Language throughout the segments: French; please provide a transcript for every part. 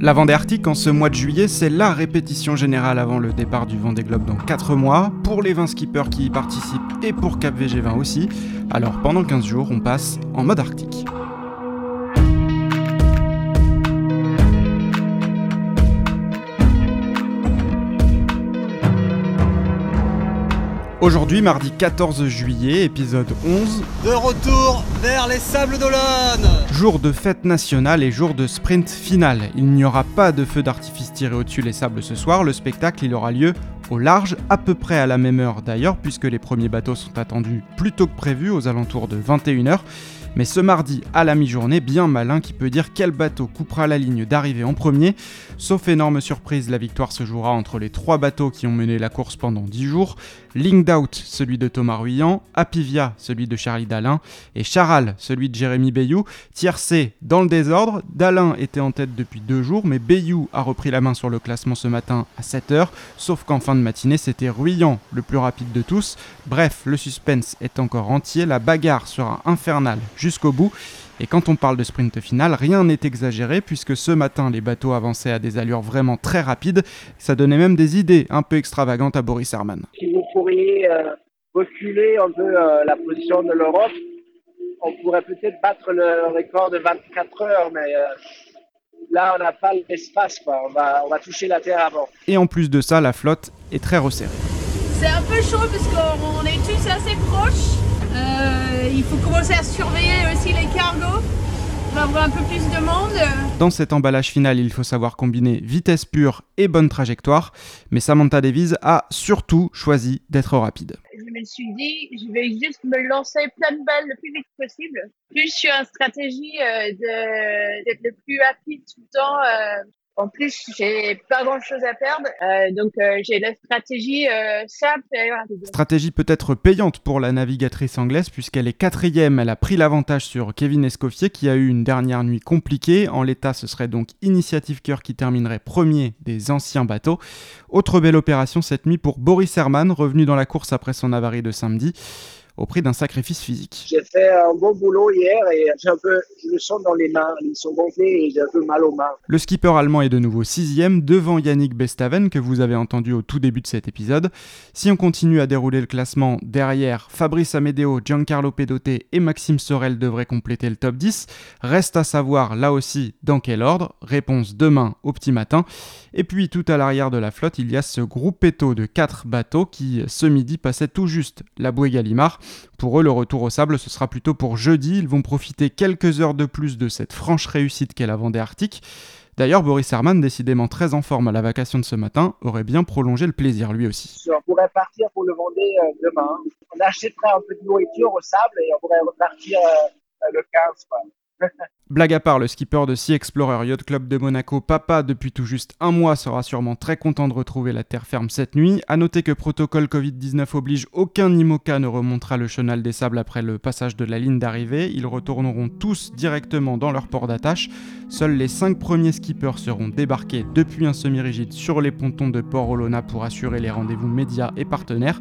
La Vendée Arctique en ce mois de juillet, c'est la répétition générale avant le départ du Vendée Globe dans 4 mois, pour les 20 skippers qui y participent et pour Cap VG20 aussi. Alors pendant 15 jours, on passe en mode arctique. Aujourd'hui, mardi 14 juillet, épisode 11. De retour vers les Sables d'Olonne Jour de fête nationale et jour de sprint final. Il n'y aura pas de feu d'artifice tiré au-dessus les sables ce soir. Le spectacle, il aura lieu au large, à peu près à la même heure d'ailleurs, puisque les premiers bateaux sont attendus plus tôt que prévu, aux alentours de 21h. Mais ce mardi à la mi-journée, bien malin qui peut dire quel bateau coupera la ligne d'arrivée en premier. Sauf énorme surprise, la victoire se jouera entre les trois bateaux qui ont mené la course pendant 10 jours. Linged Out, celui de Thomas Ruyant, Apivia, celui de Charlie Dalin, et Charal, celui de Jérémy Bayou. Tiercé dans le désordre, Dalin était en tête depuis deux jours, mais Bayou a repris la main sur le classement ce matin à 7h, sauf qu'en fin de matinée, c'était Ruyant le plus rapide de tous. Bref, le suspense est encore entier, la bagarre sera infernale jusqu'au bout. Et quand on parle de sprint final, rien n'est exagéré puisque ce matin les bateaux avançaient à des allures vraiment très rapides. Ça donnait même des idées un peu extravagantes à Boris Herman. Si vous pourriez euh, reculer un peu euh, la position de l'Europe, on pourrait peut-être battre le record de 24 heures, mais euh, là on n'a pas l'espace, on va, on va toucher la terre avant. Et en plus de ça, la flotte est très resserrée. C'est un peu chaud parce qu'on est tous assez proches. Euh, il faut commencer à surveiller aussi les cargos. On va avoir un peu plus de monde. Dans cet emballage final, il faut savoir combiner vitesse pure et bonne trajectoire, mais Samantha Davies a surtout choisi d'être rapide. Je me suis dit, je vais juste me lancer plein de balles le plus vite possible. Plus je suis en stratégie euh, d'être le plus rapide tout le temps. euh, en plus, j'ai pas grand chose à perdre, euh, donc euh, j'ai la stratégie euh, simple. Stratégie peut-être payante pour la navigatrice anglaise puisqu'elle est quatrième, elle a pris l'avantage sur Kevin Escoffier qui a eu une dernière nuit compliquée. En l'état, ce serait donc Initiative Cœur qui terminerait premier des anciens bateaux. Autre belle opération cette nuit pour Boris Herman, revenu dans la course après son avarie de samedi, au prix d'un sacrifice physique. J'ai fait un bon boulot hier et j'ai un peu, je le sens dans les mains, ils sont gonflés et j'ai un peu mal aux mains. Le skipper allemand est de nouveau sixième devant Yannick Bestaven que vous avez entendu au tout début de cet épisode. Si on continue à dérouler le classement, derrière Fabrice Amedeo, Giancarlo Pedote et Maxime Sorel devraient compléter le top 10. Reste à savoir là aussi dans quel ordre. Réponse demain au petit matin. Et puis tout à l'arrière de la flotte, il y a ce groupetto de 4 bateaux qui ce midi passait tout juste la bouée Gallimard. Pour eux, le retour au sable, ce sera plutôt pour jeudi. Ils vont profiter quelques heures de plus de cette franche réussite qu'est la Vendée Arctique. D'ailleurs, Boris Herman, décidément très en forme à la vacation de ce matin, aurait bien prolongé le plaisir lui aussi. On pourrait partir pour le Vendée euh, demain. On achèterait un peu de nourriture au sable et on pourrait repartir euh, le 15. Quoi. Blague à part, le skipper de Sea Explorer Yacht Club de Monaco, papa depuis tout juste un mois, sera sûrement très content de retrouver la terre ferme cette nuit. A noter que protocole Covid-19 oblige, aucun IMOCA ne remontera le chenal des sables après le passage de la ligne d'arrivée. Ils retourneront tous directement dans leur port d'attache. Seuls les 5 premiers skippers seront débarqués depuis un semi-rigide sur les pontons de Port Olona pour assurer les rendez-vous médias et partenaires.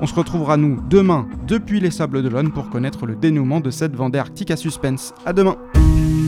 On se retrouvera nous demain depuis les Sables d'Olonne pour connaître le dénouement de cette Vendée Arctique à suspense. À demain Thank you.